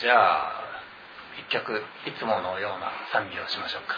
じゃあ一曲いつものような賛美をしましょうか。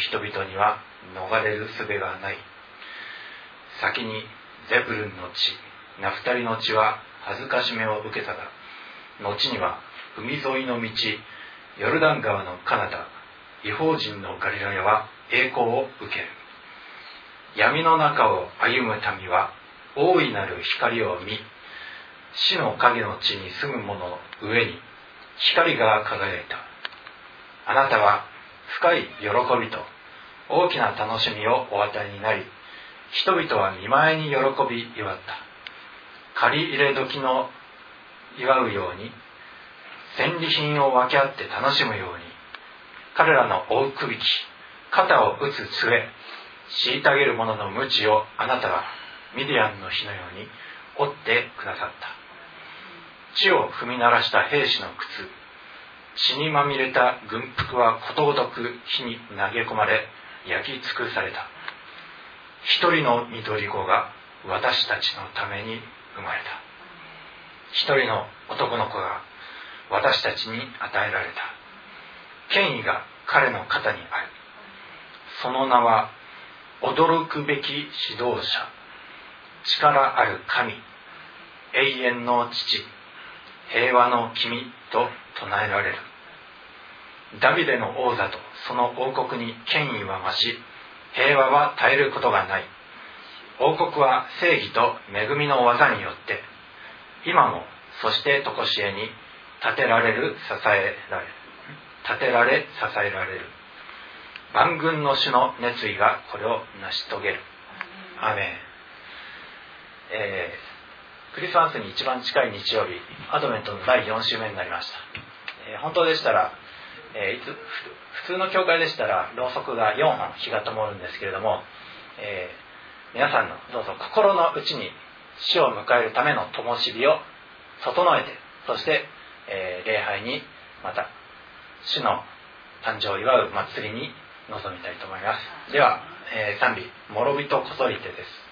人々には逃れる術がない。先にゼブルンの地ナフタリの地は恥ずかしめを受けたが後には海沿いの道ヨルダン川の彼方違法人のガリラヤは栄光を受ける。闇の中を歩む民は大いなる光を見死の影の地に住む者の上に光が輝いた。あなたは深い喜びと大きな楽しみをお与えになり人々は見舞いに喜び祝った。借り入れ時の祝うように戦利品を分け合って楽しむように彼らの追うくびき肩を打つ杖虐げる者の鞭をあなたはミディアンの日のように折ってくださった。地を踏み鳴らした兵士の靴血にまみれた軍服はことごとく火に投げ込まれ焼き尽くされた。一人の緑子が私たちのために生まれた。一人の男の子が私たちに与えられた。権威が彼の肩にある。その名は驚くべき指導者。力ある神。永遠の父。平和の君と唱えられる。ダビデの王座とその王国に権威は増し平和は絶えることがない。王国は正義と恵みの技によって今もそして常しえに立てられる支えられる立てられ支えられる。万軍の主の熱意がこれを成し遂げる。アメン、えー、クリスマスに一番近い日曜日アドベントの第4週目になりました、えー、本当でしたら、え、いつ普通の教会でしたらろうそくが4本火が灯るんですけれども、え皆さんのどうぞ心の内に死を迎えるための灯火を整えてそして、え礼拝にまた主の誕生を祝う祭りに臨みたいと思います。では、えー、賛美「諸人こそりて」です。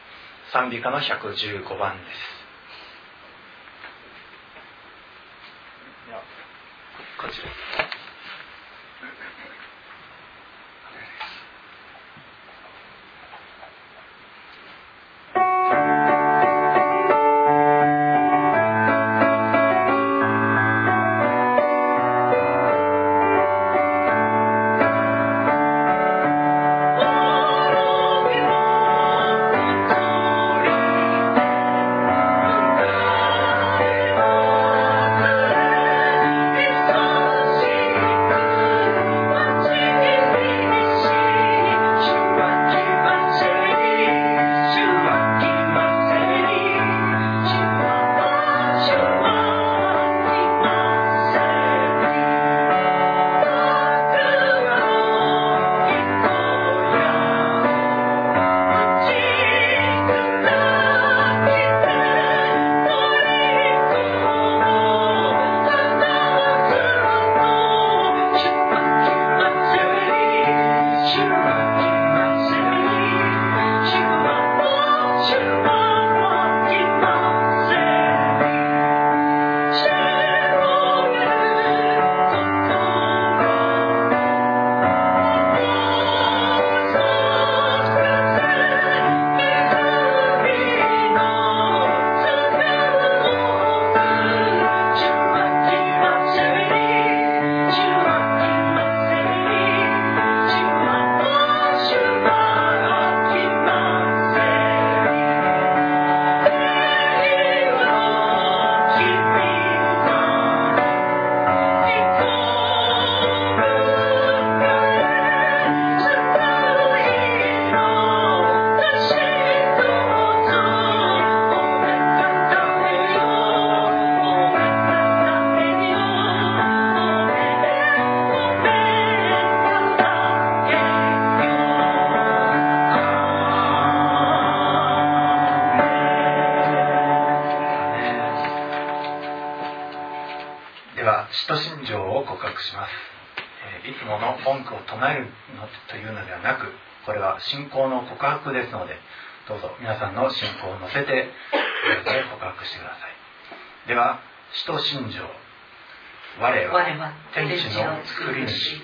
賛美歌の115番です。こちら。信仰の告白ですのでどうぞ皆さんの信仰を乗せて告白してください。では使徒信条我は天地の作り主。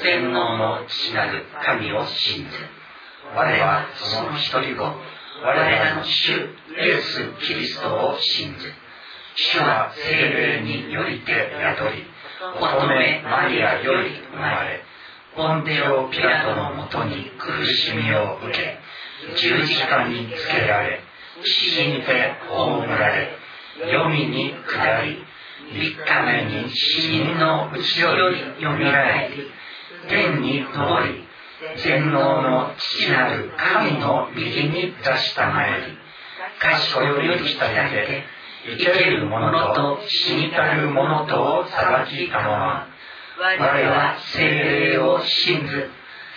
全能の父なる神を信ず我はその一人子。我らの主イエス・キリストを信ず主は精霊によりて宿り乙女マリアより生まれポンテオ・ピラトのもとに苦しみを受け十字架につけられ死にて葬られ黄泉に下り三日目に死人の内よりよみがえり天に昇り全能の父なる神の右に出したまえり賢より来たやで生ける者と死にたる者とを裁きたまま我は精霊を信ず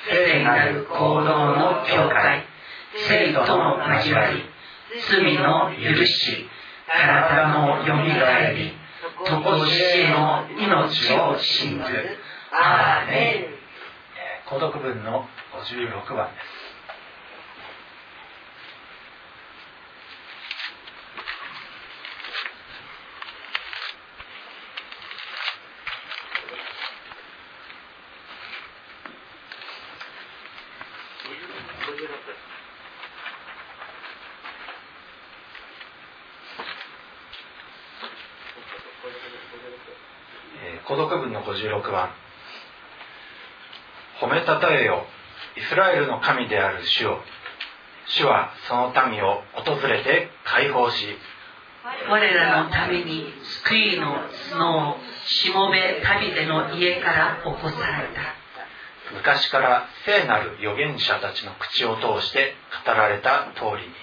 聖なる行動の境界生との交わり罪の許し体のよみがえりとこしえの命を信ず。アーメン。孤独文の56番です。孤独文の56番。褒めたたえよイスラエルの神である主を。主はその民を訪れて解放し我らのために救いの角をしもべ旅での家から起こされた。昔から聖なる預言者たちの口を通して語られた通りに。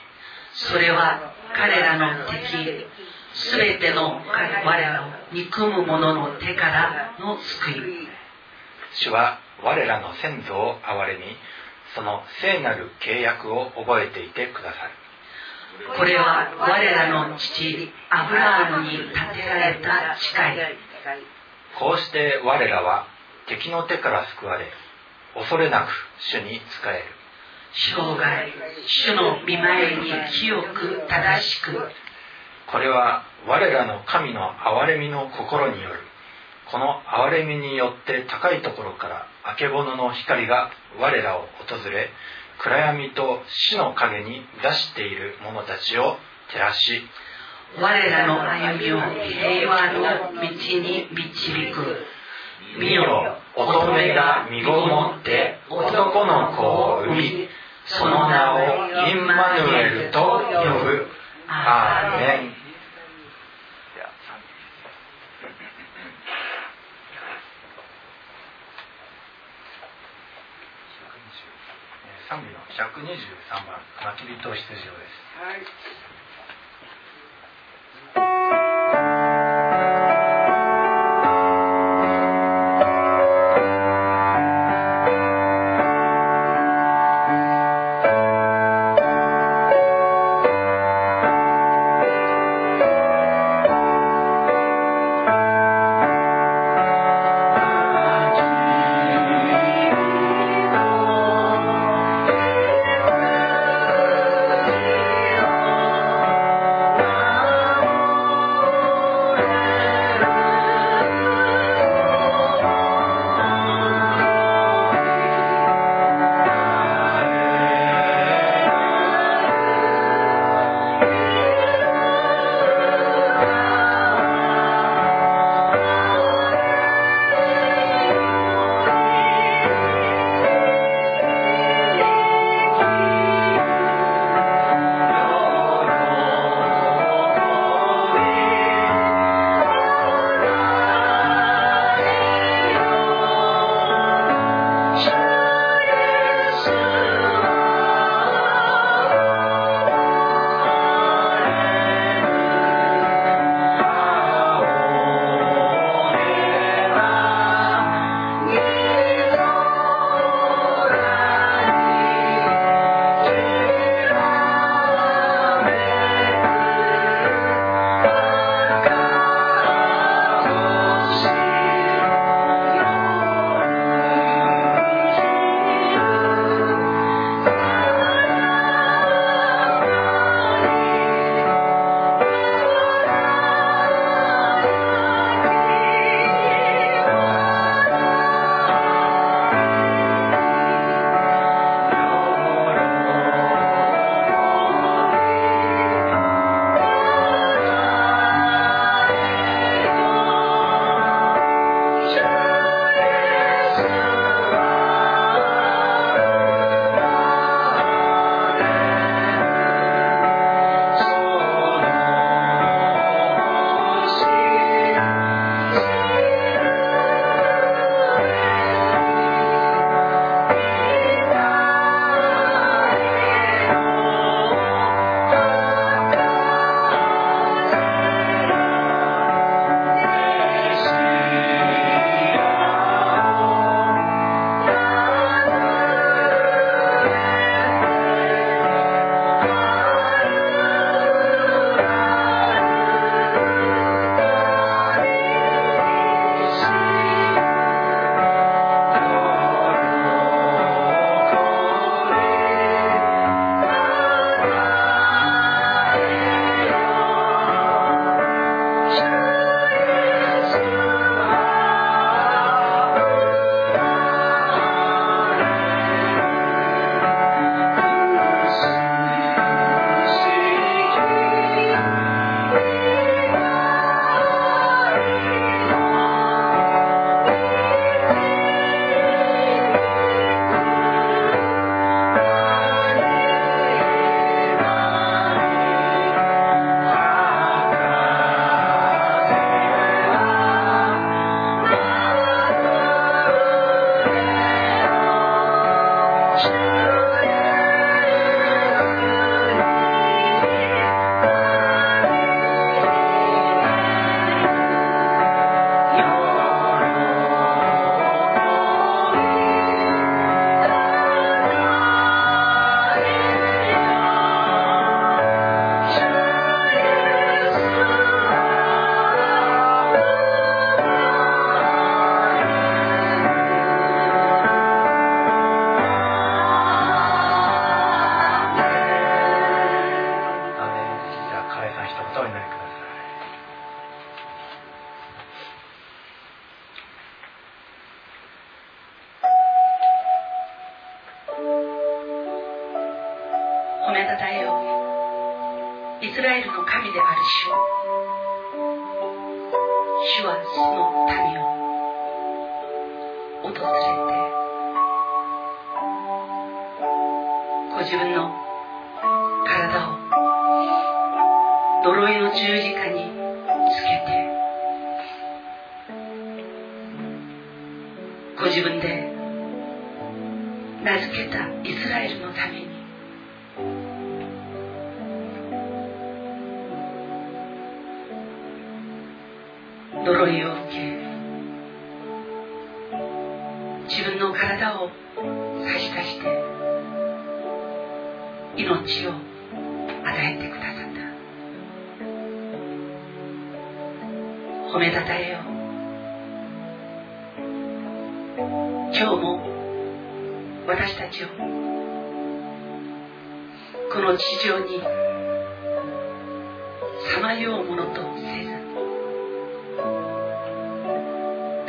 それは彼らの敵すべての我らを憎む者の手からの救い。主は我らの先祖を憐れみその聖なる契約を覚えていてくださる。これは我らの父アブラハムに建てられた誓い。こうして我らは敵の手から救われ恐れなく主に仕える。生涯主の見前に清く正しくこれは我らの神の憐れみの心によるこの憐れみによって高いところからあけぼのの光が我らを訪れ暗闇と死の影に出している者たちを照らし我らの歩みを平和の道に導く。見よ乙女が身ごもって男の子を産みその名をインマヌエルと呼ぶ。アーメン賛美の123番「まきびと羊を」です。はい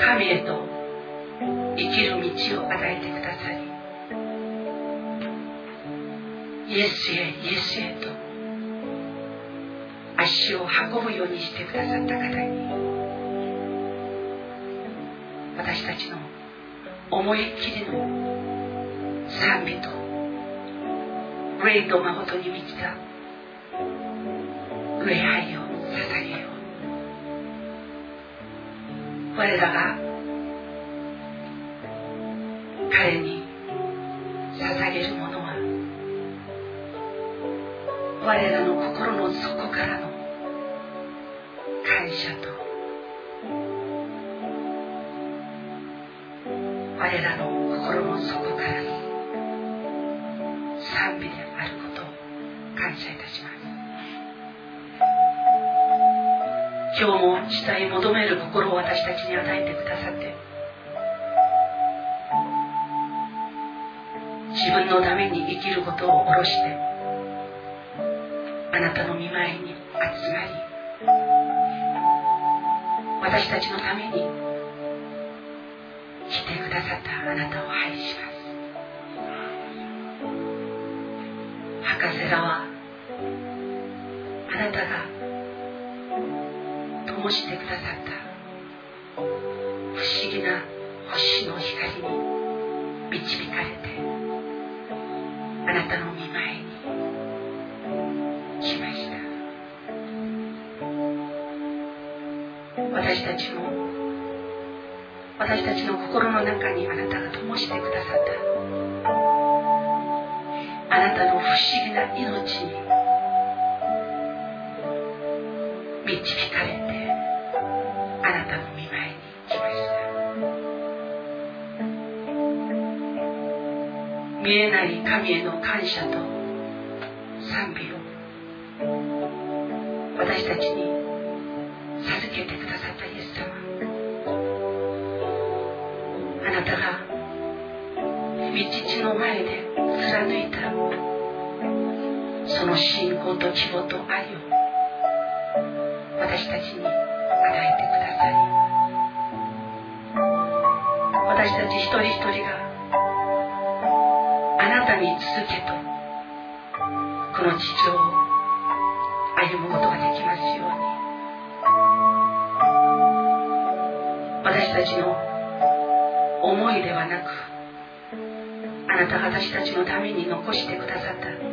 神へと生きる道を与えてくださりイエスへイエスへと足を運ぶようにしてくださった方に私たちの思いっきりの賛美と霊と誠に満ちた礼拝う我ら ます今日も主体求める心を私たちに与えてくださって自分のために生きることを下ろしてあなたの見舞いに集まり私たちのために来てくださったあなたを愛します。思議な命に。導かれてあなたの見舞いに来ました。見えない神への感謝と希望と愛を私たちに与えてください私たち一人一人があなたに続けとこの地上を歩むことができますように私たちの思いではなくあなたが私たちのために残してくださった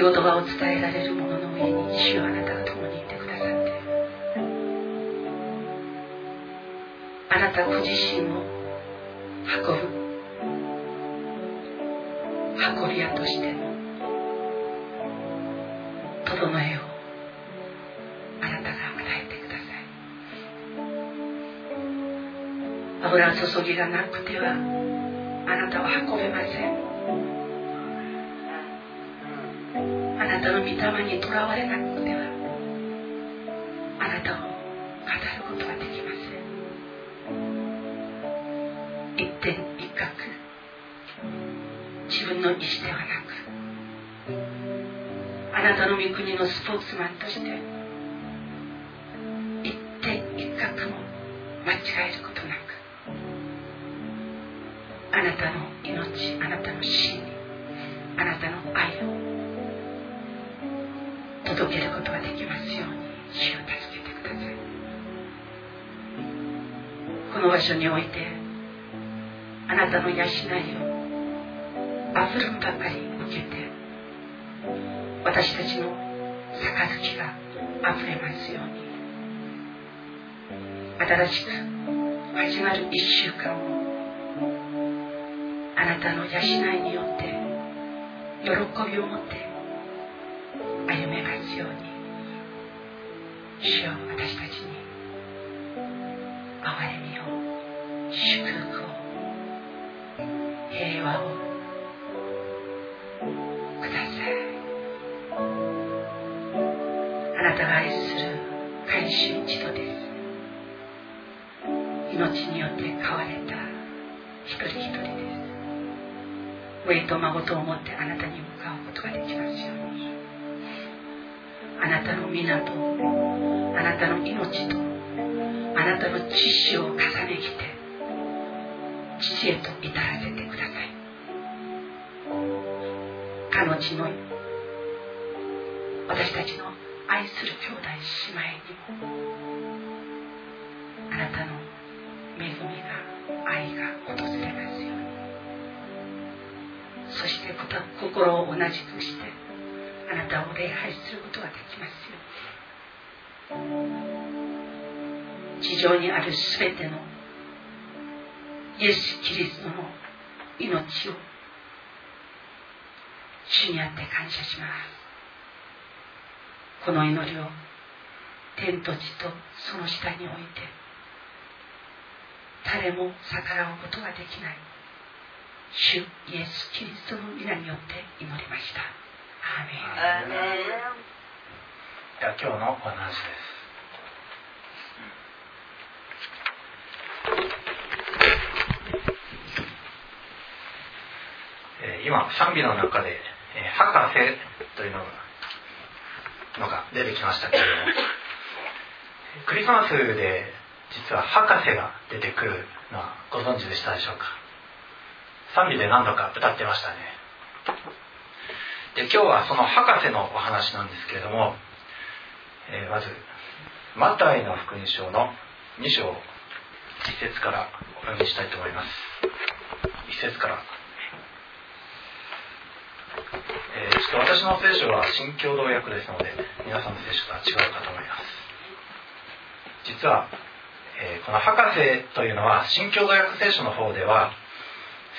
御言葉を伝えられる者の上に主よあなたが共にいてくださってあなたご自身を運ぶ運び屋としての整えをあなたが与えてください油注ぎがなくてはあなたは運べません。なたの御霊にとらわれなくては。あなたを語ることはできません。一点一角自分の意思ではなく。あなたの御国のスポーツマンとして。所においてあなたの養いをあふるばかり受けて私たちの杯があふれますように。新しく始まる一週間をあなたの養いによって喜びを持ってなたが愛する改修一度です命によって飼われた一人一人です上と孫と思ってあなたに向かうことができますように。あなたの皆とあなたの命とあなたの知識を重ねきて父へと至らせてください。彼の地の私たちの愛する兄弟姉妹にもあなたの恵みが愛が訪れますようにそして心を同じくしてあなたを礼拝することができますように地上にあるすべてのイエス・キリストの命を主にあって感謝します。この祈りを。天と地とその下に置いて。誰も逆らうことができない。主イエス・キリストの皆によって祈りました。アーメン。では今日のお話です。今賛美の中で「博士」というのがのが出てきましたけれども。クリスマスで実は博士が出てくるのはご存知でしたでしょうか？賛美で何度か歌ってましたね。で今日はその博士のお話なんですけれども、えー、まずマタイの福音書の2章1節からお読みしたいと思います。1節から、えー、ちょっと私の聖書は新共同訳ですので皆さんの聖書とは違うかと思います。実は、えー、この博士というのは新共同訳聖書の方では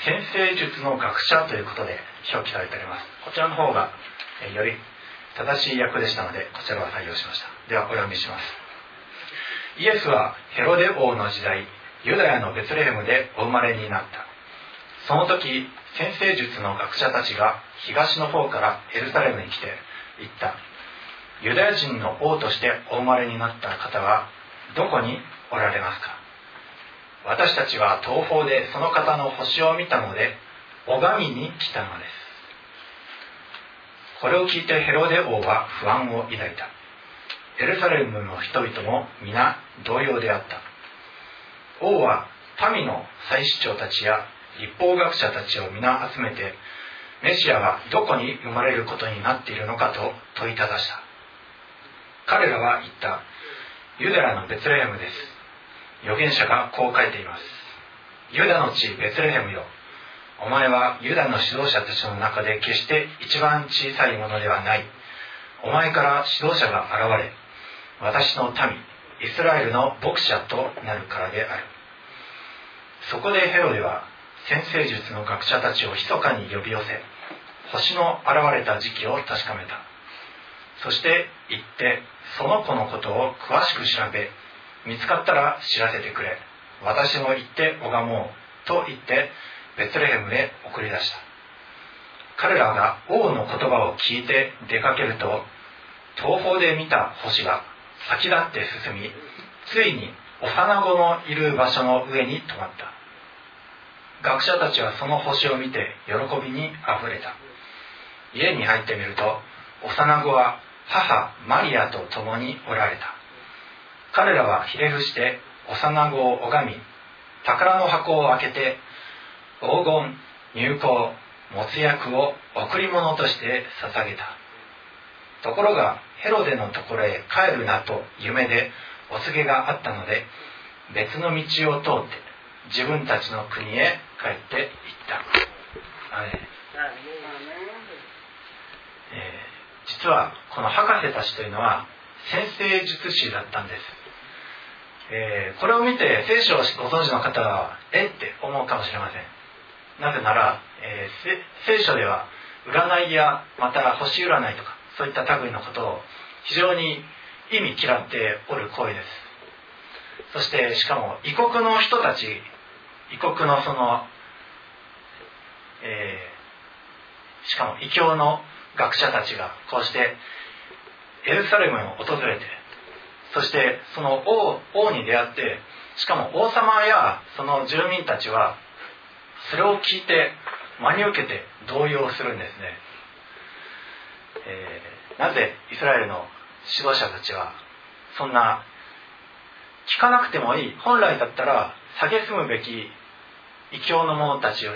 先生術の学者ということで表記されております。こちらの方がえより正しい訳でしたのでこちらを採用しました。ではお読みします。イエスはヘロデ王の時代ユダヤのベツレヘムでお生まれになった。その時先生術の学者たちが東の方からエルサレムに来て言った。ユダヤ人の王としてお生まれになった方はどこにおられますか？私たちは東方でその方の星を見たので拝みに来たのです。これを聞いてヘロデ王は不安を抱いた。エルサレムの人々も皆同様であった。王は民の祭司長たちや立法学者たちを皆集めてメシアはどこに生まれることになっているのかと問いただした。彼らは言った。ユダヤのベツレヘムです。預言者がこう書いています。ユダの地ベツレヘムよ。お前はユダの指導者たちの中で決して一番小さいものではない。お前から指導者が現れ私の民イスラエルの牧者となるからである。そこでヘロデは先生術の学者たちを密かに呼び寄せ星の現れた時期を確かめた。そして行ってその子のことを詳しく調べ見つかったら知らせてくれ。私も行って拝もうと言ってベツレヘムへ送り出した。彼らが王の言葉を聞いて出かけると東方で見た星が先立って進みついに幼子のいる場所の上に止まった。学者たちはその星を見て喜びにあふれた。家に入ってみると幼子は母マリアと共におられた。彼らはひれ伏して幼子を拝み宝の箱を開けて黄金入香もつ薬を贈り物として捧げた。ところがヘロデのところへ帰るなと夢でお告げがあったので別の道を通って自分たちの国へ帰っていった、実はこの博士たちというのは先生術師だったんです、えー、これを見て聖書をご存知の方はえっ？て思うかもしれません。なぜなら、えー、聖書では占いやまた星占いとかそういった類のことを非常に意味嫌っておる行為です。そしてしかも異国の人たち異国のその、えー、しかも異教の学者たちがこうしてエルサレムを訪れてそしてその王王に出会ってしかも王様やその住民たちはそれを聞いて真に受けて動揺するんですね、えー、なぜイスラエルの指導者たちはそんな聞かなくてもいい本来だったら蔑むべき異教の者たちの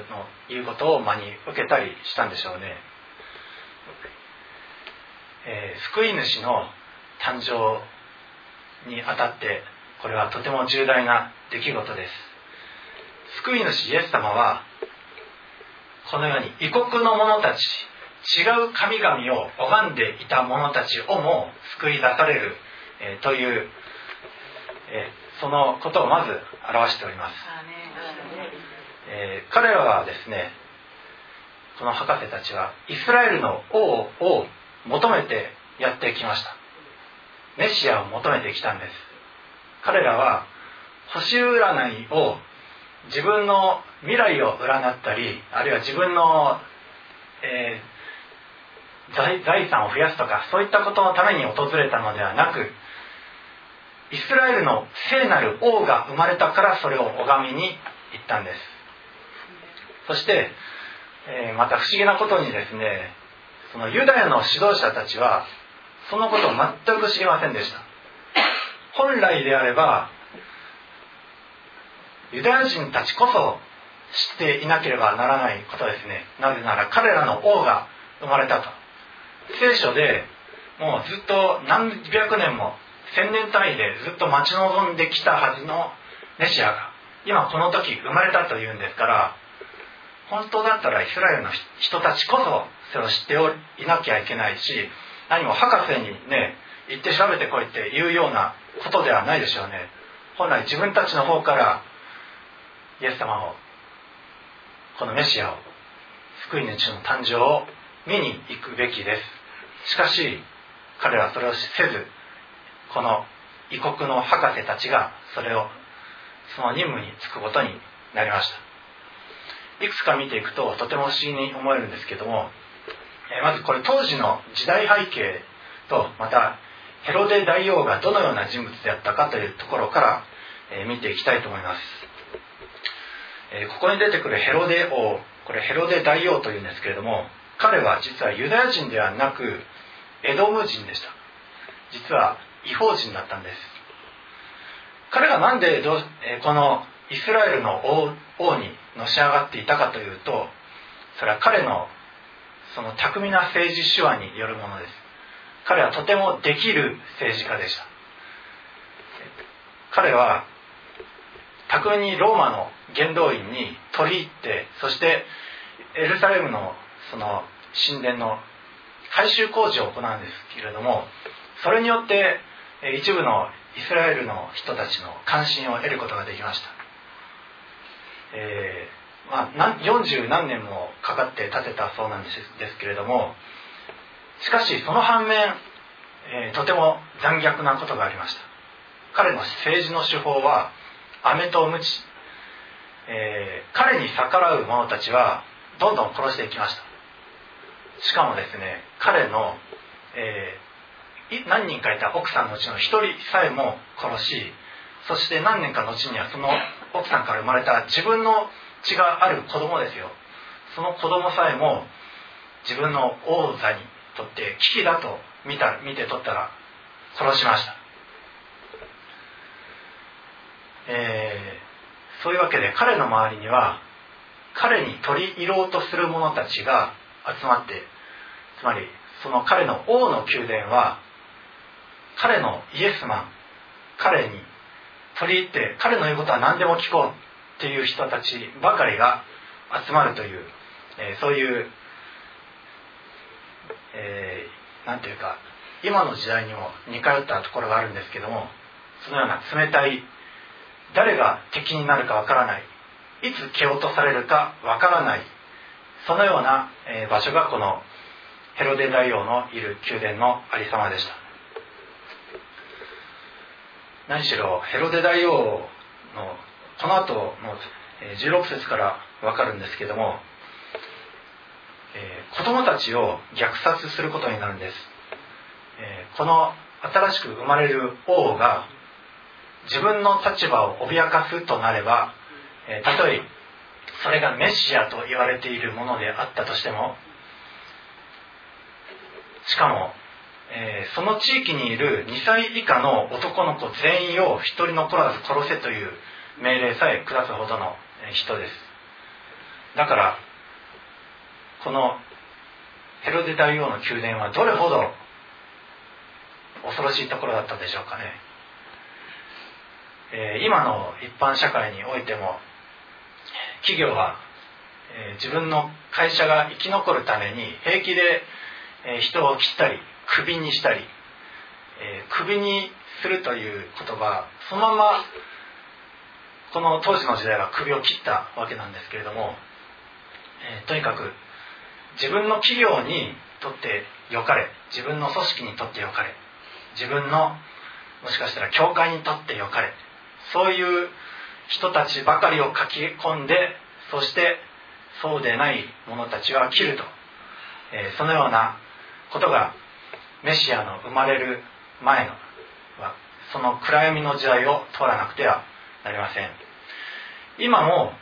言うことを真に受けたりしたんでしょうね、えー、救い主の誕生にあたってこれはとても重大な出来事です。救い主イエス様はこのように異国の者たち違う神々を拝んでいた者たちをも救い出される、えー、という、えー、そのことをまず表しております。えー、彼らはですねこの博士たちはイスラエルの王を求めてやってきました。メシアを求めてきたんです。彼らは星占いを自分の未来を占ったりあるいは自分の、えー、財財産を増やすとかそういったことのために訪れたのではなくイスラエルの聖なる王が生まれたからそれを拝みに行ったんです。そして、えー、また不思議なことにですねそのユダヤの指導者たちはそのことを全く知りませんでした。本来であればユダヤ人たちこそ知っていなければならないことですね。なぜなら彼らの王が生まれたと。聖書でもうずっと何百年も千年単位でずっと待ち望んできたはずのメシアが今この時生まれたというんですから本当だったらイスラエルの人たちこそそれを知っていなきゃいけないし何も博士にね行って調べてこいっていうようなことではないでしょうね。本来自分たちの方からイエス様をこのメシアを救い主の誕生を見に行くべきです。しかし彼らはそれをせずこの異国の博士たちがそれをその任務に就くことになりました。いくつか見ていくととても不思議に思えるんですけども、まずこれ当時の時代背景とまたヘロデ大王がどのような人物であったかというところから、見ていきたいと思います、ここに出てくるヘロデ王これヘロデ大王というんですけれども彼は実はユダヤ人ではなくエドム人でした。実は違法人だったんです。彼が何で、このイスラエルの王にのし上がっていたかというとそれは彼のその巧みな政治手腕によるものです。彼はとてもできる政治家でした。彼は巧みにローマの元老院に取り入ってそして、エルサレムのその神殿の改修工事を行うんですけれどもそれによって一部のイスラエルの人たちの関心を得ることができました、えーまあ、40何年もかかって建てたそうなんですですけれどもしかしその反面、えー、とても残虐なことがありました。彼の政治の手法は飴と鞭、えー、彼に逆らう者たちはどんどん殺していきました。しかもですね彼の、えー、何人かいた奥さんのうちの1人さえも殺しそして何年か後にはその奥さんから生まれた自分の血がある子供ですよ。その子供さえも自分の王座にとって危機だと見た見て取ったら殺しました、えー、そういうわけで彼の周りには彼に取り入ろうとする者たちが集まってつまりその彼の王の宮殿は彼のイエスマン彼に取り入って彼の言うことは何でも聞こう。っていう人たちばかりが集まるという、えー、そういうえー、ていうか今の時代にも似通ったところがあるんですけどもそのような冷たい誰が敵になるかわからないいつ蹴落とされるかわからないそのような、えー、場所がこのヘロデ大王のいる宮殿のありさまでした。何しろヘロデ大王のこの後の16節からわかるんですけどもえー、子供たちを虐殺することになるんです、えー、この新しく生まれる王が自分の立場を脅かすとなれば、えー、たとえそれがメシアと言われているものであったとしてもしかも、えー、その地域にいる2歳以下の男の子全員を一人残らず殺せという命令さえ下すほどの人です。だからこのヘロデ大王の宮殿はどれほど恐ろしいところだったでしょうかね、えー、今の一般社会においても企業は、えー、自分の会社が生き残るために平気で、えー、人を切ったりクビにしたり、えクビにするという言葉そのままこの当時の時代は首を切ったわけなんですけれども、えとにかく自分の企業にとって良かれ自分の組織にとって良かれ自分のもしかしたら教会にとって良かれそういう人たちばかりを書き込んでそしてそうでない者たちは切ると、えー、そのようなことがメシアの生まれる前のその暗闇の時代を通らなくてはなりません。今も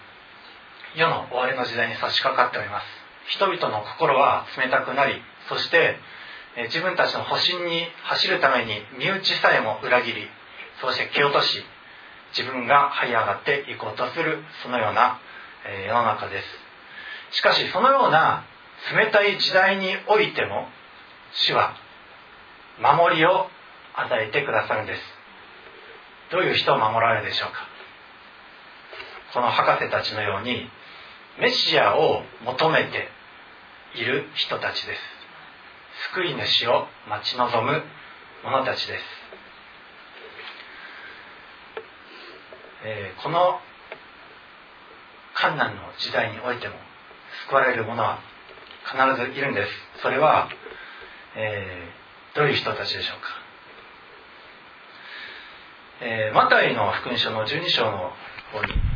世の終わりの時代に差し掛かっております。人々の心は冷たくなりそして自分たちの保身に走るために身内さえも裏切りそして蹴落とし自分が這い上がっていこうとするそのような世の中です。しかしそのような冷たい時代においても主は守りを与えてくださるんです。どういう人を守られるでしょうか。この博士たちのようにメシアを求めている人たちです。救い主を待ち望む者たちです、えー、この困難の時代においても救われる者は必ずいるんです。それは、えー、どういう人たちでしょうか、えー、マタイの福音書の12章の方に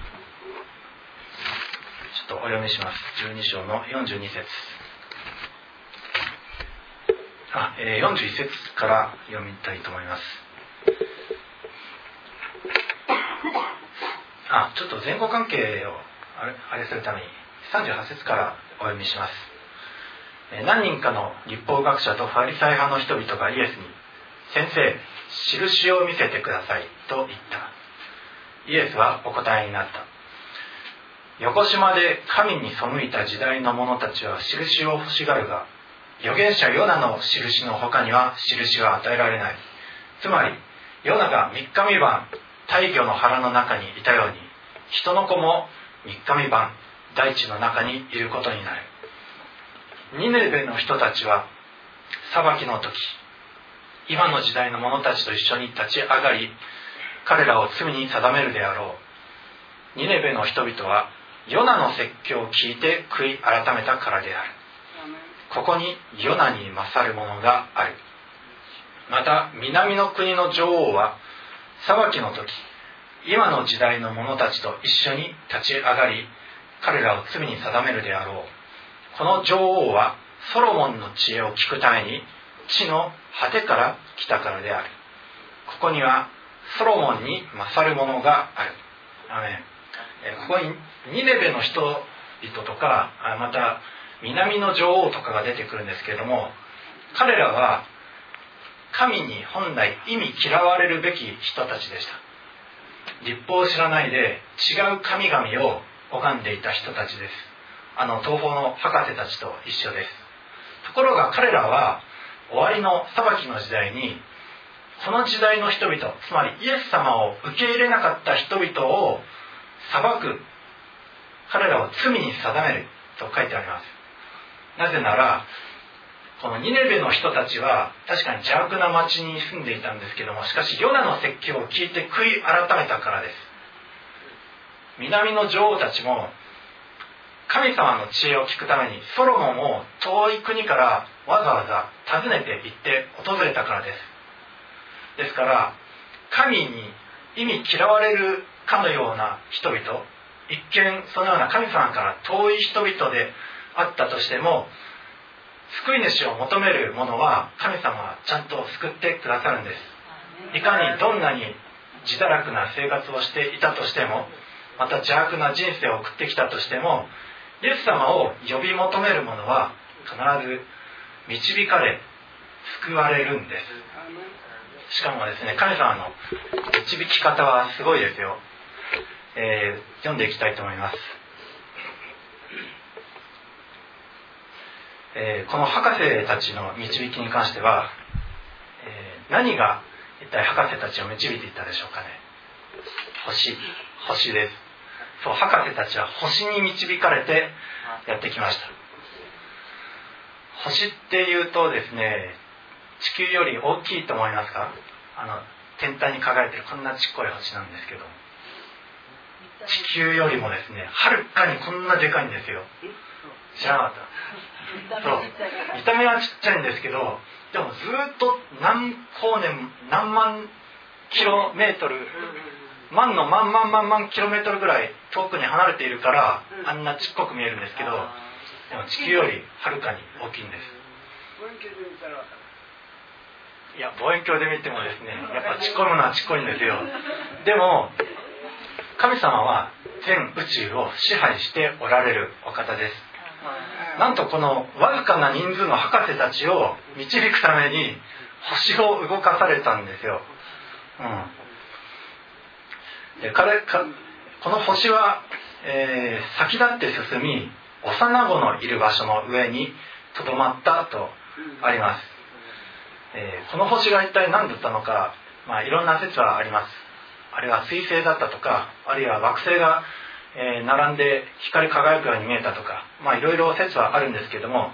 とお読みします。12章の42節。あ、えー、41節から読みたいと思います。あちょっと前後関係をあれするために38節からお読みします。何人かの立法学者とファリサイ派の人々がイエスに「先生印を見せてください」と言った。イエスはお答えになった。横島で神に背いた時代の者たちは印を欲しがるが預言者ヨナの印の他には印は与えられない。つまりヨナが三日三晩大魚の腹の中にいたように人の子も三日三晩大地の中にいることになる。ニネベの人たちは裁きの時今の時代の者たちと一緒に立ち上がり彼らを罪に定めるであろう。ニネベの人々はヨナの説教を聞いて悔い改めたからである。ここにヨナに勝るものがある。また南の国の女王は裁きの時今の時代の者たちと一緒に立ち上がり彼らを罪に定めるであろう。この女王はソロモンの知恵を聞くために地の果てから来たからである。ここにはソロモンに勝るものがある。アメン。ここにニネベの人々とかまた南の女王とかが出てくるんですけれども彼らは神に本来意味嫌われるべき人たちでした。立法を知らないで違う神々を拝んでいた人たちです。あの東方の博士たちと一緒です。ところが彼らは終わりの裁きの時代にこの時代の人々つまりイエス様を受け入れなかった人々を裁く彼らを罪に定めると書いてあります。なぜならこのニネベの人たちは確かに邪悪な町に住んでいたんですけどもしかしヨナの説教を聞いて悔い改めたからです。南の女王たちも神様の知恵を聞くためにソロモンを遠い国からわざわざ訪ねて行って訪れたからです。ですから神に意味嫌われるかのような人々一見そのような神様から遠い人々であったとしても救い主を求める者は神様はちゃんと救ってくださるんです。いかにどんなに自堕落な生活をしていたとしてもまた邪悪な人生を送ってきたとしてもイエス様を呼び求める者は必ず導かれ救われるんです。しかもですね神様の導き方はすごいですよ、えー、読んでいきたいと思います、えー、この博士たちの導きに関しては、えー、何が一体博士たちを導いていったでしょうかね。星星です。そう博士たちは星に導かれてやってきました。星っていうとですね地球より大きいと思いますか？あの天体に輝いてるこんなちっこい星なんですけど。も地球よりもですねはるかにこんなでかいんですよ。知らなかった。そう。見た目はちっちゃいんですけどでもずっと何光年何万キロメートル万の万万万万キロメートルぐらい遠くに離れているからあんなちっこく見えるんですけどでも地球よりはるかに大きいんです。いや望遠鏡で見てもですねやっぱちっこいものはちっこいんですよ。でも神様は全宇宙を支配しておられるお方です。なんとこのわずかな人数の博士たちを導くために星を動かされたんですよ、うん、彼この星は、えー、先立って進み幼子のいる場所の上にとどまったとあります、えー、この星が一体何だったのか、まあ、いろんな説はありますあれは彗星だったとかあるいは惑星が、え、並んで光り輝くように見えたとかまあいろいろ説はあるんですけども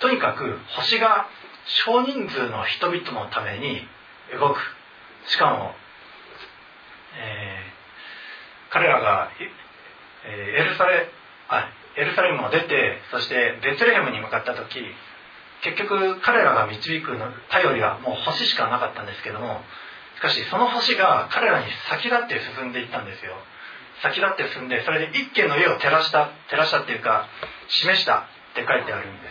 とにかく星が少人数の人々のために動く。しかも、え彼らが、えエルサレあエルサレムを出てそしてベツレヘムに向かった時結局彼らが導くの頼りはもう星しかなかったんですけどもしかしその星が彼らに先立って進んでいったんですよ。先立って進んでそれで一軒の家を照らした照らしたっていうか示したって書いてあるんで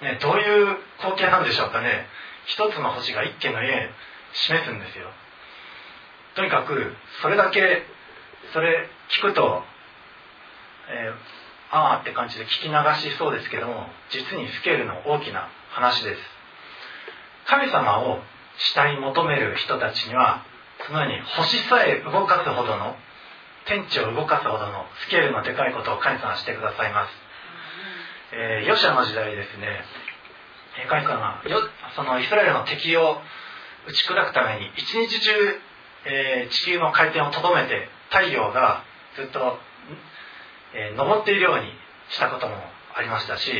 す、ね、どういう光景なんでしょうかね。一つの星が一軒の家示すんですよ。とにかくそれだけそれ聞くと、えー、ああって感じで聞き流しそうですけども実にスケールの大きな話です。神様を下に求める人たちにはそのように星さえ動かすほどの天地を動かすほどのスケールのでかいことを神様はしてくださいます、えー、ヨシアの時代ですね。神様はそのイスラエルの敵を打ち砕くために一日中、えー、地球の回転をとどめて太陽がずっと、えー、昇っているようにしたこともありましたし、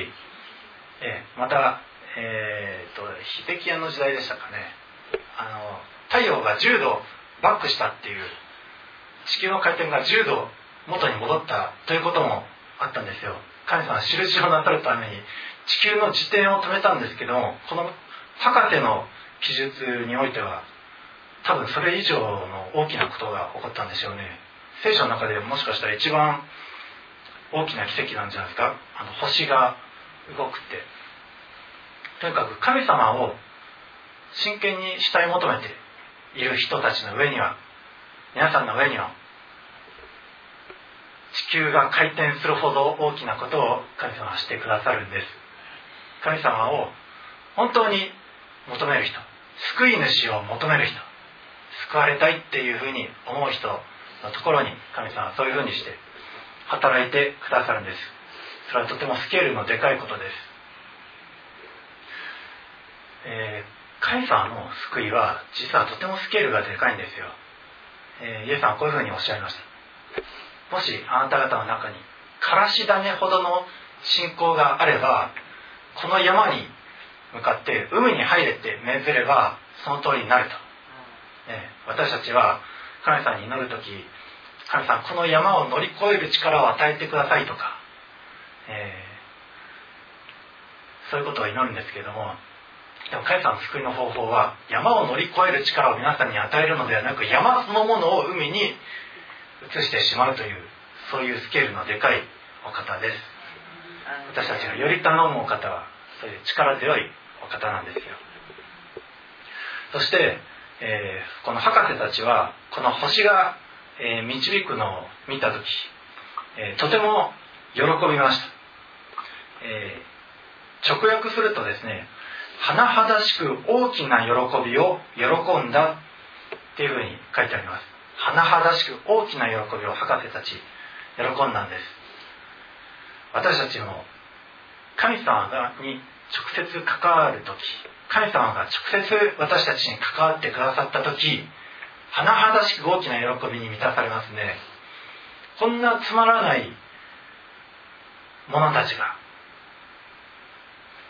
えまた、えーと、秀樹屋の時代でしたかねあの太陽が10度バックしたっていう地球の回転が10度元に戻ったということもあったんですよ。神様は印をなさるために地球の自転を止めたんですけどもこの博士の記述においては多分それ以上の大きなことが起こったんでしょうね。聖書の中でもしかしたら一番大きな奇跡なんじゃないですか。あの星が動くって。とにかく神様を真剣に慕い求めている人たちの上には皆さんの上には地球が回転するほど大きなことを神様はしてくださるんです。神様を本当に求める人救い主を求める人救われたいっていうふうに思う人のところに神様はそういうふうにして働いてくださるんです。それはとてもスケールのでかいことです、えー、神様の救いは実はとてもスケールがでかいんですよ、えー、イエスさんはこういうふうにおっしゃいました。もしあなた方の中にからし種ほどの信仰があればこの山に向かって海に入れって命ずればその通りになると、ね、私たちは神様に祈る時神様この山を乗り越える力を与えてくださいとか、えー、そういうことを祈るんですけれどもでも神様の救いの方法は山を乗り越える力を皆さんに与えるのではなく山そのものを海に移してしまうというそういうスケールのでかいお方です。私たちがより頼むお方はそういう力強いお方なんですよ。そして、えー、この博士たちはこの星がえー、導くのを見た時、えー、とても喜びました、え、直訳するとですね甚だしく大きな喜びを喜んだっていうふうに書いてあります。甚だしく大きな喜びを博士たち喜んだんです。私たちも神様に直接関わる時神様が直接私たちに関わってくださった時甚だしく大きな喜びに満たされますね。こんなつまらない者たちが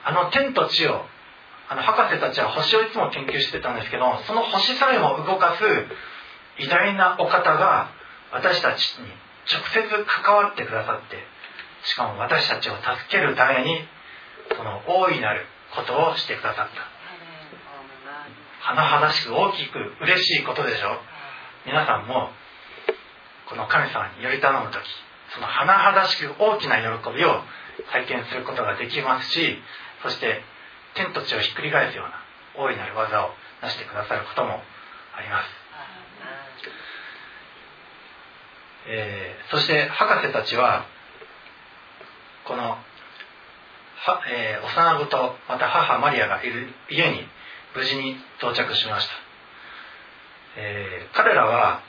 あの天と地をあの博士たちは星をいつも研究してたんですけどその星さえも動かす偉大なお方が私たちに直接関わってくださってしかも私たちを助けるためにその大いなることをしてくださった。甚だしく大きく嬉しいことでしょ皆さんもこの神様により頼む時その甚だしく大きな喜びを体験することができますしそして天と地をひっくり返すような大いなる技を成してくださることもあります、えー、そして博士たちはこのは、えー、幼子とまた母マリアがいる家に無事に到着しました、えー、彼らは、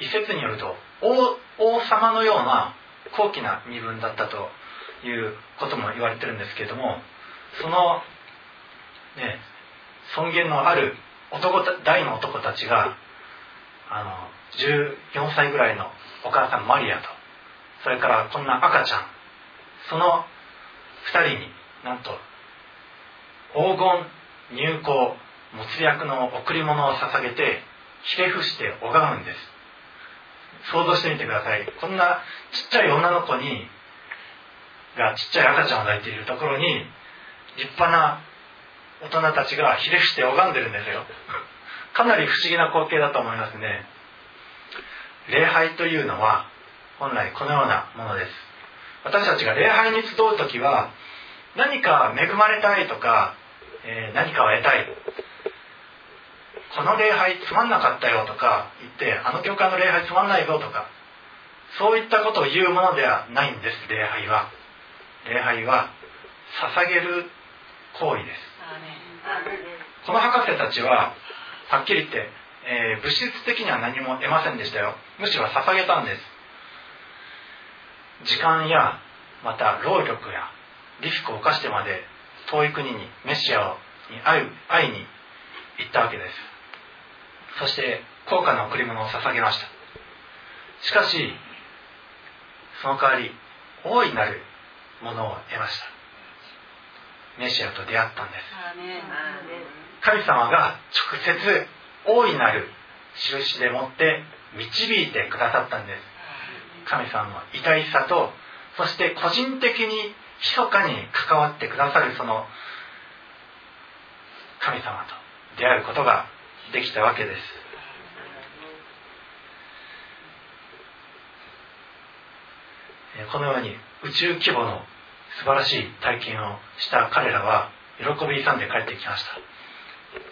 えー、一説によると王様のような高貴な身分だったということも言われてるんですけれどもその、ね、尊厳のある男大の男たちがあの14歳ぐらいのお母さんマリアとそれからこんな赤ちゃんその2人になんと黄金入港没薬の贈り物を捧げてひれ伏して拝むんです。想像してみてください。こんなちっちゃい女の子にがちっちゃい赤ちゃんを抱いているところに立派な大人たちがひれ伏して拝んでるんですよ。かなり不思議な光景だと思いますね。礼拝というのは本来このようなものです。私たちが礼拝に集う時は何か恵まれたいとかえー、何かを得たい。この礼拝つまんなかったよとか言ってあの教会の礼拝つまんないぞとかそういったことを言うものではないんです礼拝は。礼拝は捧げる行為です。この博士たちははっきり言って、えー、物質的には何も得ませんでしたよ。むしろ捧げたんです。時間やまた労力やリスクを冒してまで遠い国にメシアに会う会いに行ったわけです。そして高価な贈り物を捧げました。しかしその代わり大いなるものを得ました。メシアと出会ったんです。神様が直接大いなる印でもって導いてくださったんです。神様の偉大さとそして個人的に密かに関わってくださるその神様と出会うことができたわけですこのように宇宙規模の素晴らしい体験をした彼らは喜び勇んで帰ってきました。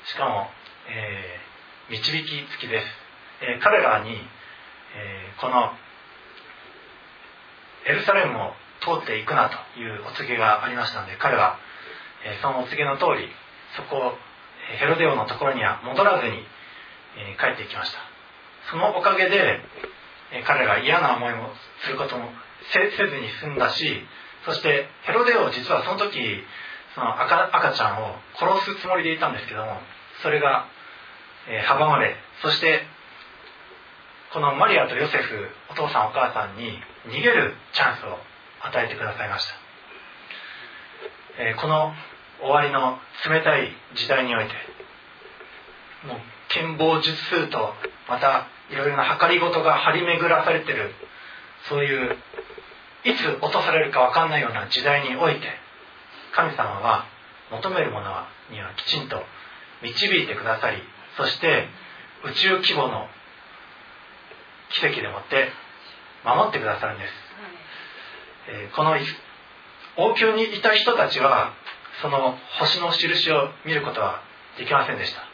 しかも、えー、導き付きです、えー、彼らに、えー、このエルサレムを通っていくなというお告げがありましたので彼は、えそのお告げの通りそこをヘロデオのところには戻らずに、え帰ってきました。そのおかげで、え彼らが嫌な思いもすることもせずに済んだしそしてヘロデオ実はその時その赤赤ちゃんを殺すつもりでいたんですけどもそれが、え阻まれそしてこのマリアとヨセフお父さんお母さんに逃げるチャンスを与えてくださいました、えこの終わりの冷たい時代においてもう剣謀術数とまたいろいろな計り事が張り巡らされてるそういういつ落とされるか分かんないような時代において神様は求めるものにはきちんと導いてくださりそして宇宙規模の奇跡でもって守ってくださるんです、えー、この王宮にいた人たちはその星の印を見ることはできませんでした。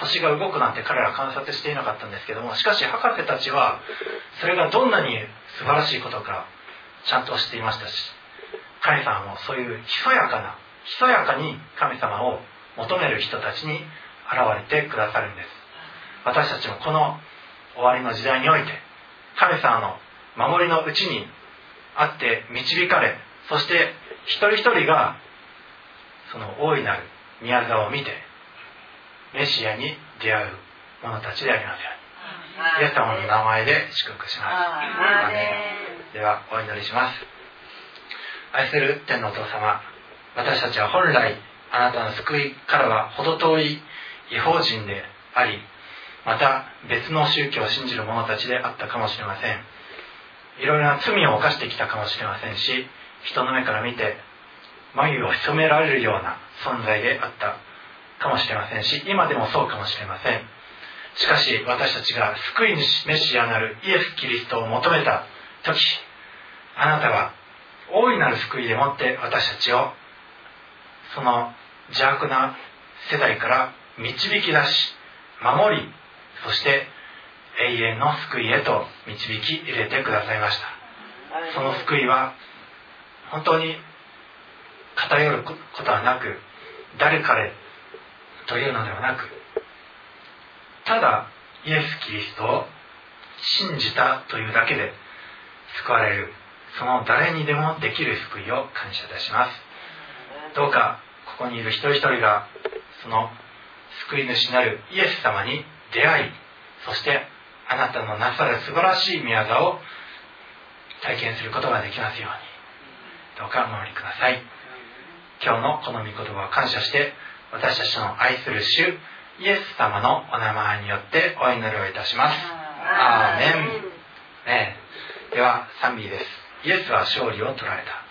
星が動くなんて彼ら観察していなかったんですけどもしかし博士たちはそれがどんなに素晴らしいことかちゃんとしていましたし神様もそういうひそやかなひそやかに神様を求める人たちに現れてくださるんです。私たちもこの終わりの時代において神様の守りのうちにあって導かれそして一人一人がその大いなる宮沢を見てメシアに出会う者たちであります。ようにイエス様の名前で祝福しますではお祈りします。愛する天のお父様私たちは本来あなたの救いからは程遠い違法人でありまた別の宗教を信じる者たちであったかもしれません。いろいろな罪を犯してきたかもしれませんし人の目から見て眉を潜められるような存在であったかもしれませんし今でもそうかもしれません。しかし私たちが救い主メシアなるイエス・キリストを求めた時あなたは大いなる救いでもって私たちをその邪悪な世代から導き出し守りそして永遠の救いへと導き入れてくださいました。その救いは本当に偏ることはなく誰彼というのではなくただイエス・キリストを信じたというだけで救われる。その誰にでもできる救いを感謝いたします。どうかここにいる一人一人がその救い主なるイエス様に出会いそしてあなたのなさる素晴らしい宮沢を体験することができますように。どうかお守りください。今日のこの御言葉を感謝して私たちの愛する主イエス様のお名前によってお祈りをいたします。アーメン、ね、では賛美ですイエスは勝利を取られた。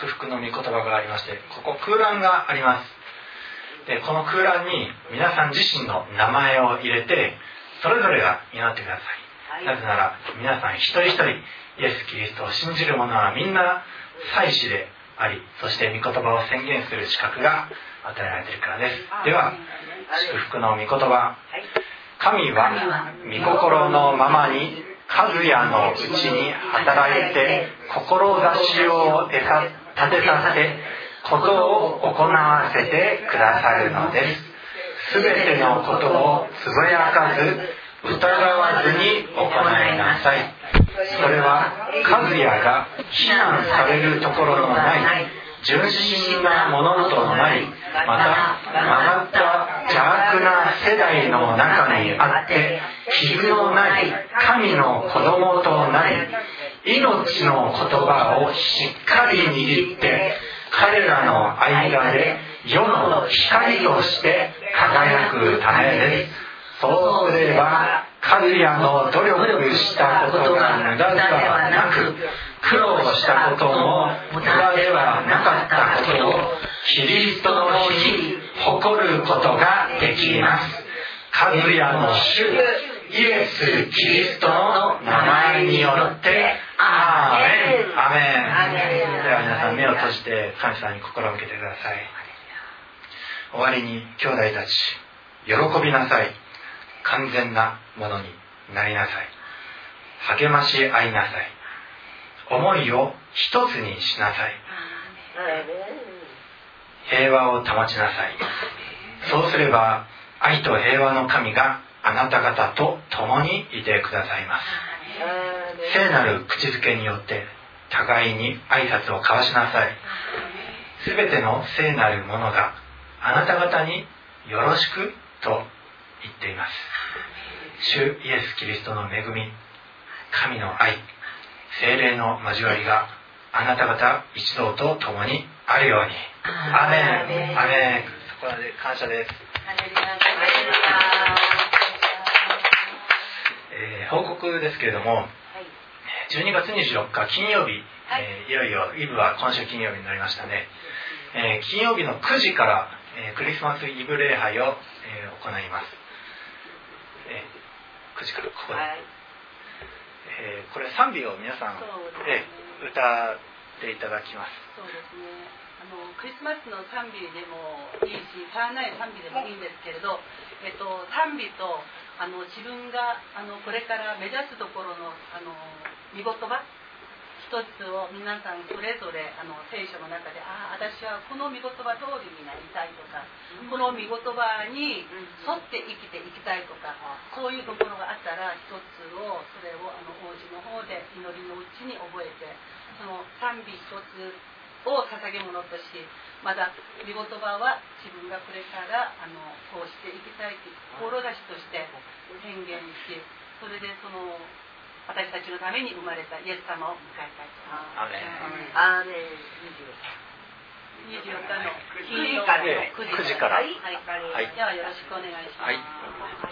祝福の御言葉がありましてここ空欄があります。でこの空欄に皆さん自身の名前を入れてそれぞれが祈ってください、なぜなら皆さん一人一人イエス・キリストを信じる者はみんな祭司でありそして御言葉を宣言する資格が与えられているからです。では祝福の御言葉。神は御心のままに和也のうちに働いて志を立てさせことを行わせてくださるのです。全てのことをつぶやかず疑わずに行いなさい。それは和也が非難されるところのない純真なものとなりまた曲がった邪悪な世代の中にあって傷のない神の子供となり命の言葉をしっかり握って彼らの間で世の光として輝くためです。そうすれば和也の努力したことが無駄ではなく苦労したことも無駄ではなかったことをキリストの日に誇ることができます。和也の主イエス・キリストの名前によってアーメン。アメン。では皆さん目を閉じて神様に心を向けてください。終わりに兄弟たち喜びなさい。完全なものになりなさい。励まし合いなさい。思いを一つにしなさい。平和を保ちなさい。そうすれば愛と平和の神があなた方と共にいてくださいます。聖なる口づけによって互いに挨拶を交わしなさい。全ての聖なるものがあなた方によろしくと言っています。主イエス・キリストの恵み神の愛精霊の交わりがあなた方一同と共にあるように。アメン。アメン。そこまで感謝ですえー、報告ですけれども、12月24日金曜日、えー、いよいよイブは今週金曜日になりましたね、えー、金曜日の9時から、えクリスマスイブ礼拝を、え行います、え9時からここで、はい、えこれ賛美を皆さん、え歌っていただきます。そうですね。あのクリスマスの賛美でもいいし足らない賛美でもいいんですけれど、えっと、賛美とあの自分があのこれから目指すところのあの見言葉一つを皆さんそれぞれあの聖書の中でああ私はこの見言葉通りになりたいとか、この見言葉に沿って生きていきたいとか、そういうところがあったら一つをそれをあの王子の方で祈りのうちに覚えてその賛美一つを捧げ物としまだ御言葉は自分がこれからあのこうしていきたいという志として宣言しそれでその私たちのために生まれたイエス様を迎えたいと思います。アーメン24日の金曜日9時から。はい。はい、ではよろしくお願いします。はい